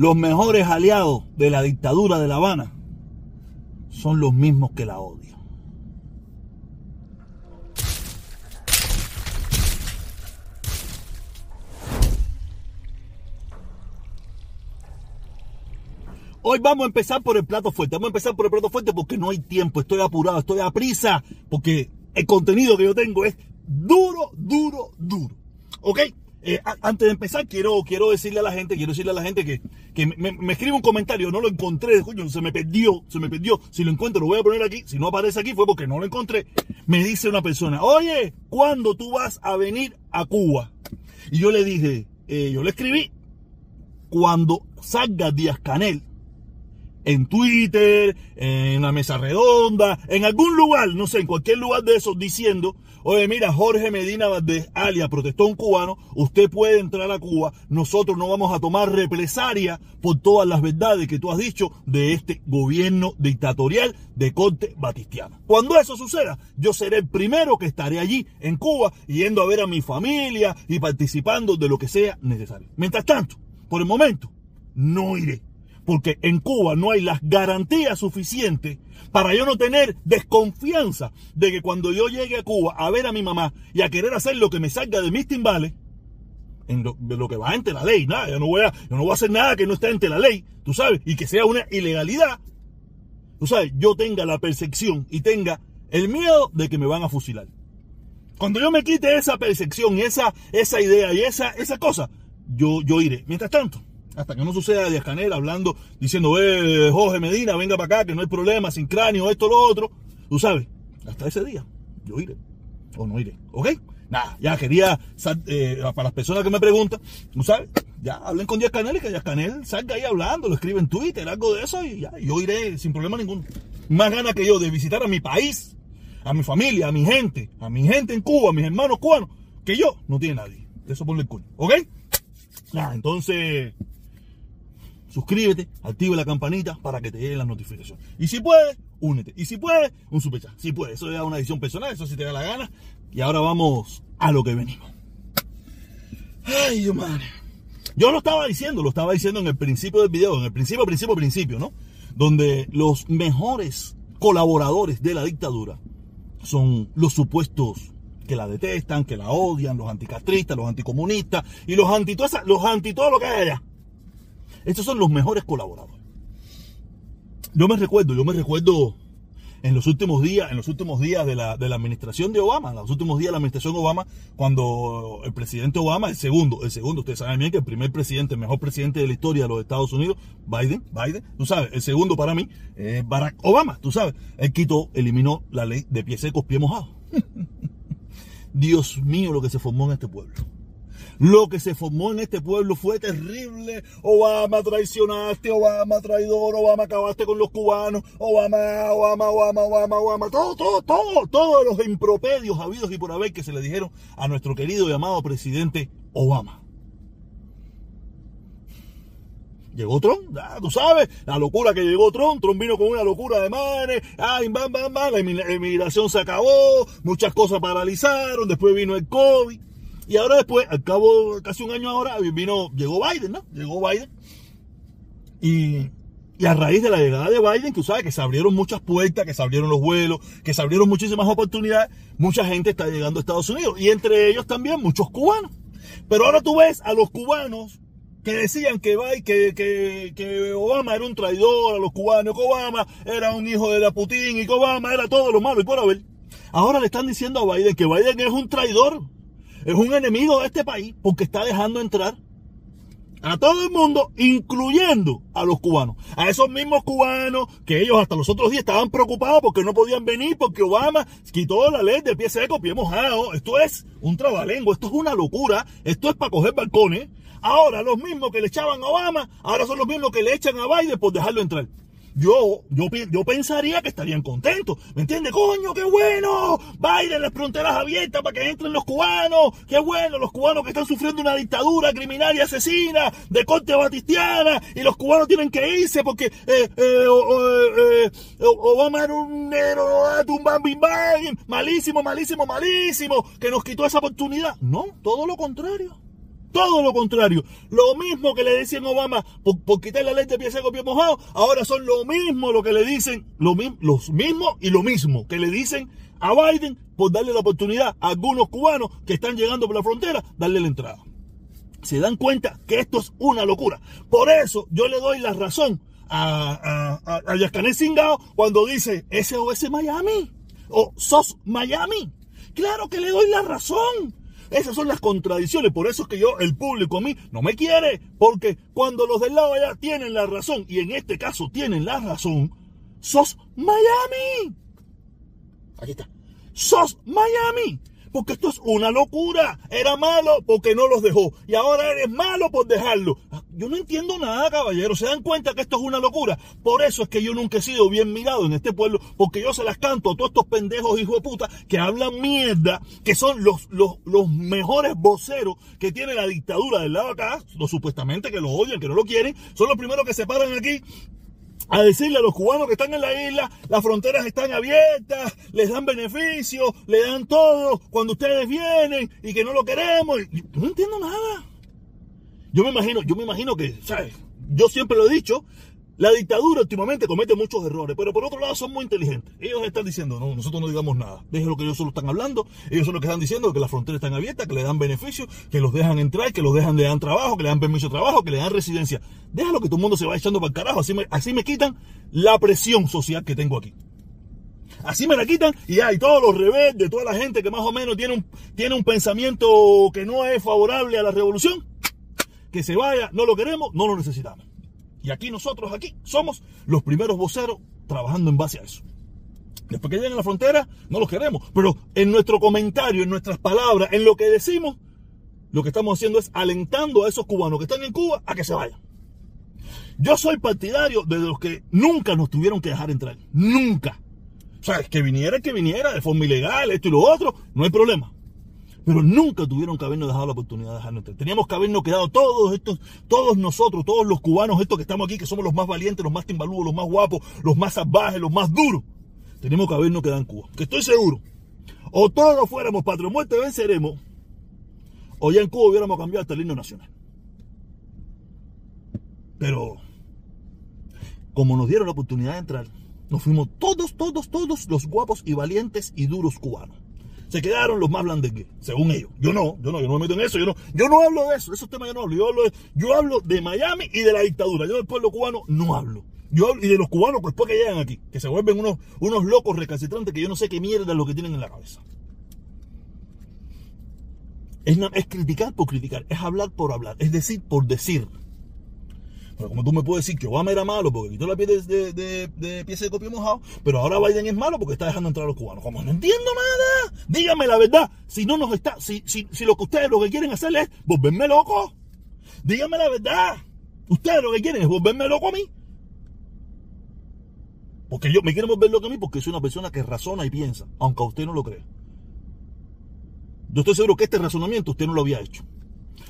los mejores aliados de la dictadura de La Habana son los mismos que la odian. Hoy vamos a empezar por el plato fuerte. Vamos a empezar por el plato fuerte porque no hay tiempo. Estoy apurado, estoy a prisa. Porque el contenido que yo tengo es duro, duro, duro. ¿Ok? Eh, antes de empezar, quiero, quiero decirle a la gente, quiero decirle a la gente que, que me, escribe un comentario, no lo encontré, coño, se me perdió, se me perdió. Si lo encuentro, lo voy a poner aquí. Si no aparece aquí, fue porque no lo encontré. Me dice una persona, oye, ¿cuándo tú vas a venir a Cuba? Y yo le dije, eh, yo le escribí, cuando salga Díaz Canel, en Twitter, en la mesa redonda, en algún lugar, no sé, en cualquier lugar de esos, diciendo, oye, mira, Jorge Medina de alia, protestó un cubano, usted puede entrar a Cuba, nosotros no vamos a tomar represalia por todas las verdades que tú has dicho de este gobierno dictatorial de corte batistiano. Cuando eso suceda, yo seré el primero que estaré allí en Cuba, yendo a ver a mi familia y participando de lo que sea necesario. Mientras tanto, por el momento, no iré porque en Cuba no hay las garantías suficientes para yo no tener desconfianza de que cuando yo llegue a Cuba a ver a mi mamá y a querer hacer lo que me salga de mis timbales, lo, de lo que va ante la ley, nada, yo no, voy a, yo no voy a hacer nada que no esté ante la ley, tú sabes, y que sea una ilegalidad, tú sabes, yo tenga la percepción y tenga el miedo de que me van a fusilar. Cuando yo me quite esa percepción, esa, esa idea y esa, esa cosa, yo, yo iré. Mientras tanto, hasta que no suceda Díaz Canel hablando, diciendo, eh, Jorge Medina, venga para acá, que no hay problema, sin cráneo, esto, lo otro. Tú sabes, hasta ese día, yo iré. O no iré, ¿ok? Nada, ya quería, eh, para las personas que me preguntan, tú sabes, ya hablen con Díaz Canel y que Díaz Canel salga ahí hablando, lo escribe en Twitter, algo de eso, y ya, yo iré sin problema ninguno. Más ganas que yo de visitar a mi país, a mi familia, a mi gente, a mi gente en Cuba, a mis hermanos cubanos, que yo, no tiene nadie. Eso ponle el culo, ¿ok? Nada, entonces suscríbete, activa la campanita para que te lleguen las notificaciones. Y si puedes, únete. Y si puedes, un superchat. Si puedes, eso es una edición personal, eso sí te da la gana. Y ahora vamos a lo que venimos. Ay, Dios mío. Yo lo estaba diciendo, lo estaba diciendo en el principio del video, en el principio, principio, principio, ¿no? Donde los mejores colaboradores de la dictadura son los supuestos que la detestan, que la odian, los anticastristas, los anticomunistas y los anti, los anti todo lo que hay allá. Estos son los mejores colaboradores. Yo me recuerdo, yo me recuerdo en los últimos días, en los últimos días de la, de la administración de Obama, en los últimos días de la administración Obama, cuando el presidente Obama, el segundo, el segundo, ustedes saben bien que el primer presidente, el mejor presidente de la historia de los Estados Unidos, Biden, Biden, tú sabes, el segundo para mí, es Barack Obama, tú sabes, él quitó, eliminó la ley de pies secos, pie mojados. Dios mío, lo que se formó en este pueblo. Lo que se formó en este pueblo fue terrible. Obama traicionaste, Obama traidor, Obama acabaste con los cubanos, Obama, Obama, Obama, Obama, Obama. Todo, todo, todo, todos los impropedios habidos y por haber que se le dijeron a nuestro querido y amado presidente Obama. Llegó Trump, tú sabes, la locura que llegó Trump, Trump vino con una locura de manes, ay, bam, bam, bam, la inmigración se acabó, muchas cosas paralizaron, después vino el COVID. Y ahora después, al cabo casi un año ahora, vino, llegó Biden, ¿no? Llegó Biden. Y, a raíz de la llegada de Biden, tú sabes que se abrieron muchas puertas, que se abrieron los vuelos, que se abrieron muchísimas oportunidades, mucha gente está llegando a Estados Unidos. Y entre ellos también muchos cubanos. Pero ahora tú ves a los cubanos que decían que, que, que, que, Obama era un traidor a los cubanos, que Obama era un hijo de la Putin y que Obama era todo lo malo y por haber. Ahora le están diciendo a Biden que Biden es un traidor es un enemigo de este país porque está dejando entrar a todo el mundo, incluyendo a los cubanos. A esos mismos cubanos que ellos hasta los otros días estaban preocupados porque no podían venir porque Obama quitó la ley de pie seco, pie mojado. Esto es un trabalengo, esto es una locura, esto es para coger balcones. Ahora los mismos que le echaban a Obama, ahora son los mismos que le echan a Biden por dejarlo entrar yo, yo, yo pensaría que estarían contentos. ¿Me entiendes? Coño, qué bueno. Biden, las fronteras abiertas para que entren los cubanos. Qué bueno, los cubanos que están sufriendo una dictadura criminal y asesina de corte batistiana. Y los cubanos tienen que irse porque eh, eh, eh, Obama era un negro, un bam, Malísimo, malísimo, malísimo. Que nos quitó esa oportunidad. No, todo lo contrario. Todo lo contrario. Lo mismo que le decían Obama por, quitar la ley de pie seco, pie mojado, ahora son lo mismo lo que le dicen, lo, los mismos y lo mismo que le dicen a Biden por darle la oportunidad a algunos cubanos que están llegando por la frontera, darle la entrada. Se dan cuenta que esto es una locura. Por eso yo le doy la razón a, a, a, cuando dice SOS Miami o SOS Miami. Claro que le doy la razón. Esas son las contradicciones. Por eso es que yo, el público a mí, no me quiere. Porque cuando los del lado allá tienen la razón, y en este caso tienen la razón, sos Miami. Aquí está. Sos Miami. Porque esto es una locura. Era malo porque no los dejó. Y ahora eres malo por dejarlo. Yo no entiendo nada, caballero. ¿Se dan cuenta que esto es una locura? Por eso es que yo nunca he sido bien mirado en este pueblo. Porque yo se las canto a todos estos pendejos hijos de puta que hablan mierda. Que son los, los, los mejores voceros que tiene la dictadura del lado acá. Los supuestamente que lo odian, que no lo quieren. Son los primeros que se paran aquí a decirle a los cubanos que están en la isla, las fronteras están abiertas, les dan beneficios, le dan todo cuando ustedes vienen y que no lo queremos. no entiendo nada. Yo me imagino, yo me imagino que, ¿sabes? Yo siempre lo he dicho, la dictadura últimamente comete muchos errores, pero por otro lado son muy inteligentes. Ellos están diciendo, no, nosotros no digamos nada. Dejen lo que ellos solo están hablando. Ellos son los que están diciendo que las fronteras están abiertas, que le dan beneficios, que los dejan entrar, que los dejan, le dan trabajo, que le dan permiso de trabajo, que le dan residencia. Déjalo que todo el mundo se vaya echando para el carajo. Así me, así me quitan la presión social que tengo aquí. Así me la quitan y hay todos los rebeldes, toda la gente que más o menos tiene un, tiene un pensamiento que no es favorable a la revolución, que se vaya, no lo queremos, no lo necesitamos. Y aquí nosotros, aquí, somos los primeros voceros trabajando en base a eso. Después que lleguen a la frontera, no los queremos. Pero en nuestro comentario, en nuestras palabras, en lo que decimos, lo que estamos haciendo es alentando a esos cubanos que están en Cuba a que se vayan. Yo soy partidario de los que nunca nos tuvieron que dejar entrar. Nunca. O sea, que viniera, que viniera de forma ilegal, esto y lo otro, no hay problema pero nunca tuvieron que habernos dejado la oportunidad de dejarnos entrar. Teníamos que habernos quedado todos estos, todos nosotros, todos los cubanos, estos que estamos aquí, que somos los más valientes, los más timbalúos, los más guapos, los más salvajes, los más duros. Tenemos que habernos quedado en Cuba. Que estoy seguro. O todos fuéramos patria muerte, venceremos. O ya en Cuba hubiéramos cambiado hasta el himno nacional. Pero, como nos dieron la oportunidad de entrar, nos fuimos todos, todos, todos los guapos y valientes y duros cubanos se quedaron los más blandengues, según ellos. Yo no, yo no, yo no me meto en eso, yo no, yo no hablo de eso, esos temas yo no hablo, yo hablo de, Miami y de la dictadura, yo del pueblo cubano no hablo. Yo hablo, y de los cubanos después que llegan aquí, que se vuelven unos, unos locos recalcitrantes que yo no sé qué mierda es lo que tienen en la cabeza. Es, es criticar por criticar, es hablar por hablar, es decir por decir. Pero como tú me puedes decir que Obama era malo porque quitó la piel de, de, de, pieza de copia mojado, pero ahora Biden es malo porque está dejando entrar a los cubanos. Como no entiendo nada. Dígame la verdad. Si no nos está, si, si, si lo que ustedes lo que quieren hacer es volverme loco. Dígame la verdad. Ustedes lo que quieren es volverme loco a mí. Porque yo me quiero volver loco a mí porque soy una persona que razona y piensa, aunque usted no lo cree. Yo estoy seguro que este razonamiento usted no lo había hecho.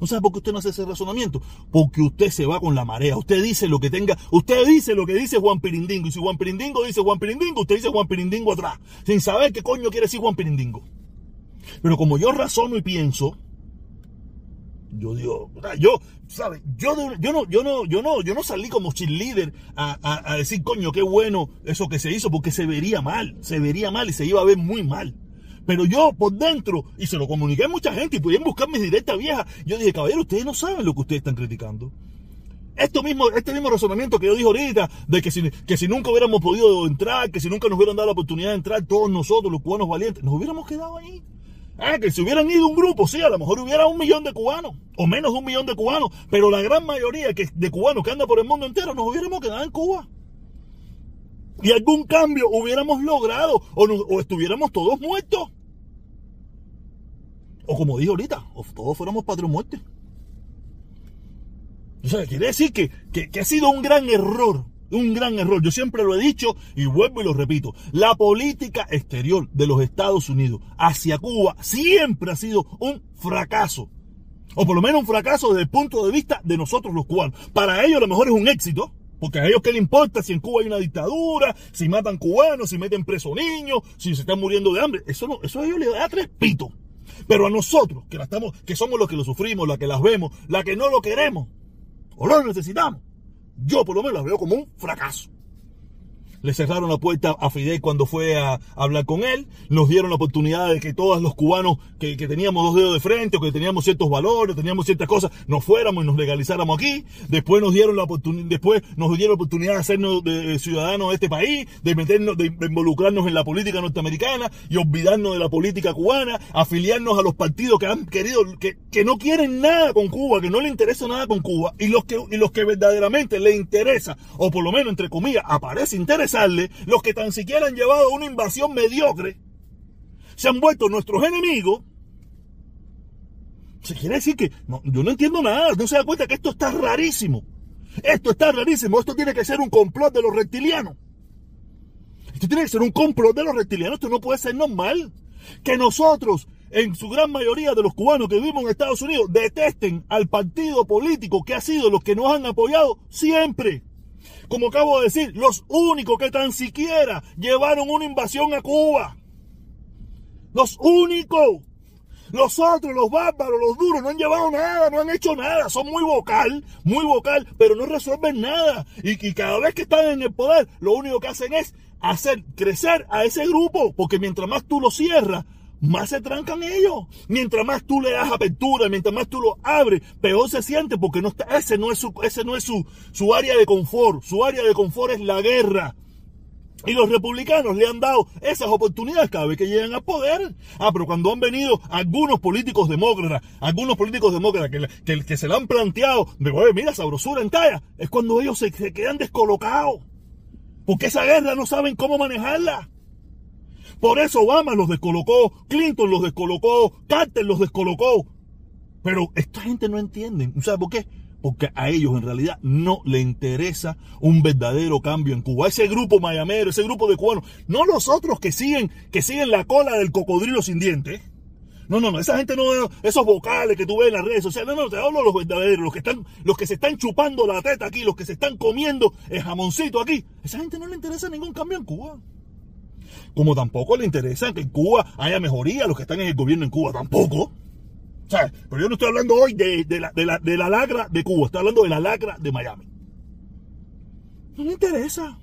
¿No sabe por qué usted no hace ese razonamiento? Porque usted se va con la marea. Usted dice lo que tenga. Usted dice lo que dice Juan Pirindingo. Y si Juan Pirindingo dice Juan Pirindingo, usted dice Juan Pirindingo atrás. Sin saber qué coño quiere decir Juan Pirindingo. Pero como yo razono y pienso, yo digo, yo, ¿sabes? Yo, yo no, yo no, yo no, yo no salí como cheerleader a, a, a decir, coño, qué bueno eso que se hizo, porque se vería mal, se vería mal y se iba a ver muy mal. Pero yo por dentro, y se lo comuniqué a mucha gente y pudieron buscar mis directas viejas, yo dije, caballero, ustedes no saben lo que ustedes están criticando. Esto mismo, este mismo razonamiento que yo dije ahorita, de que si, que si nunca hubiéramos podido entrar, que si nunca nos hubieran dado la oportunidad de entrar todos nosotros, los cubanos valientes, nos hubiéramos quedado ahí. Ah, que si hubieran ido un grupo, sí, a lo mejor hubiera un millón de cubanos, o menos de un millón de cubanos, pero la gran mayoría que, de cubanos que andan por el mundo entero, nos hubiéramos quedado en Cuba. Y algún cambio hubiéramos logrado, o, o estuviéramos todos muertos. O como dije ahorita, o todos fuéramos patrón muerte. O sea, quiere decir que, que, ha sido un gran error un gran error. Yo siempre lo he dicho y vuelvo y lo repito. La política exterior de los Estados Unidos hacia Cuba siempre ha sido un fracaso. O por lo menos un fracaso desde el punto de vista de nosotros los cubanos. Para ellos a lo mejor es un éxito. Porque a ellos qué le importa si en Cuba hay una dictadura, si matan cubanos, si meten preso niños, si se están muriendo de hambre. Eso no, eso a ellos les da tres pitos. Pero a nosotros, que, estamos, que somos los que lo sufrimos, la que las vemos, la que no lo queremos o lo necesitamos, yo por lo menos las veo como un fracaso le cerraron la puerta a Fidel cuando fue a, hablar con él, nos dieron la oportunidad de que todos los cubanos que, teníamos dos dedos de frente o que teníamos ciertos valores, teníamos ciertas cosas, nos fuéramos y nos legalizáramos aquí, después nos dieron la oportunidad, después nos dieron la oportunidad de hacernos ciudadanos de este país, de meternos, de, involucrarnos en la política norteamericana y olvidarnos de la política cubana, afiliarnos a los partidos que han querido, que, que no quieren nada con Cuba, que no le interesa nada con Cuba, y los que, y los que verdaderamente le interesa, o por lo menos entre comillas, aparece los que tan siquiera han llevado una invasión mediocre, se han vuelto nuestros enemigos. Se quiere decir que yo no entiendo nada, no se da cuenta que esto está rarísimo. Esto está rarísimo, esto tiene que ser un complot de los reptilianos. Esto tiene que ser un complot de los reptilianos, esto no puede ser normal. Que nosotros, en su gran mayoría de los cubanos que vivimos en Estados Unidos, detesten al partido político que ha sido los que nos han apoyado siempre como acabo de decir, los únicos que tan siquiera llevaron una invasión a Cuba. Los únicos. Los otros, los bárbaros, los duros, no han llevado nada, no han hecho nada. Son muy vocal, muy vocal, pero no resuelven nada. Y, y cada vez que están en el poder, lo único que hacen es hacer crecer a ese grupo. Porque mientras más tú lo cierras, más se trancan ellos. Mientras más tú le das apertura, mientras más tú lo abres, peor se siente porque no está, ese no es su, ese no es su, su área de confort. Su área de confort es la guerra. Y los republicanos le han dado esas oportunidades cada vez que llegan al poder. Ah, pero cuando han venido algunos políticos demócratas, algunos políticos demócratas que, que, se le han planteado, de, oye, mira, sabrosura en talla, es cuando ellos se, se quedan descolocados. Porque esa guerra no saben cómo manejarla. Por eso Obama los descolocó, Clinton los descolocó, Carter los descolocó. Pero esta gente no entiende. ¿Sabe por qué? Porque a ellos en realidad no le interesa un verdadero cambio en Cuba. Ese grupo mayamero, ese grupo de cubanos, no los otros que siguen, que siguen la cola del cocodrilo sin dientes. No, no, no, esa gente no, esos vocales que tú ves en las redes sociales, no, no, te hablo de los verdaderos, los que están, los que se están chupando la teta aquí, los que se están comiendo el jamoncito aquí. Esa gente no le interesa ningún cambio en Cuba. Como tampoco le interesa que en Cuba haya mejoría los que están en el gobierno en Cuba, tampoco. Pero yo no estoy hablando hoy de, la, de, la, de la lacra de Cuba, estoy hablando de la lacra de Miami. No le interesa.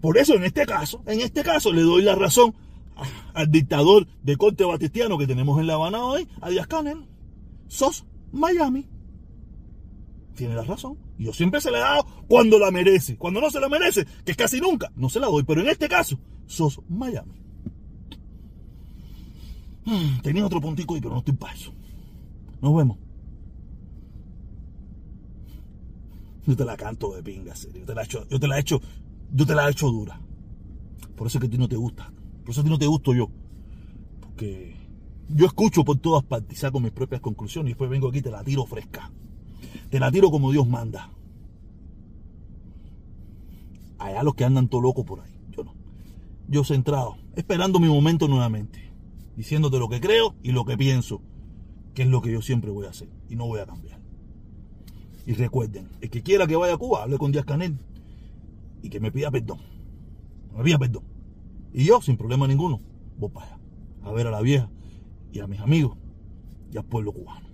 Por eso en este caso, en este caso le doy la razón al dictador de corte batistiano que tenemos en La Habana hoy, a Díaz Canel. Sos Miami. Tiene la razón. Yo siempre se la he dado cuando la merece. Cuando no se la merece, que casi nunca, no se la doy. Pero en este caso, sos Miami. Hmm, tenía otro puntico ahí, pero no estoy para eso. Nos vemos. Yo te la canto de pinga, serio. Yo te la he hecho, yo te la he hecho, yo te la he hecho dura. Por eso es que a ti no te gusta. Por eso a ti no te gusto yo. Porque yo escucho por todas partes y saco mis propias conclusiones y después vengo aquí y te la tiro fresca. Te la tiro como Dios manda. Allá los que andan todo loco por ahí. Yo no. Yo centrado, esperando mi momento nuevamente. Diciéndote lo que creo y lo que pienso. Que es lo que yo siempre voy a hacer. Y no voy a cambiar. Y recuerden, el que quiera que vaya a Cuba, hable con Díaz Canel. Y que me pida perdón. Me pida perdón. Y yo, sin problema ninguno, voy para allá. A ver a la vieja y a mis amigos y al pueblo cubano.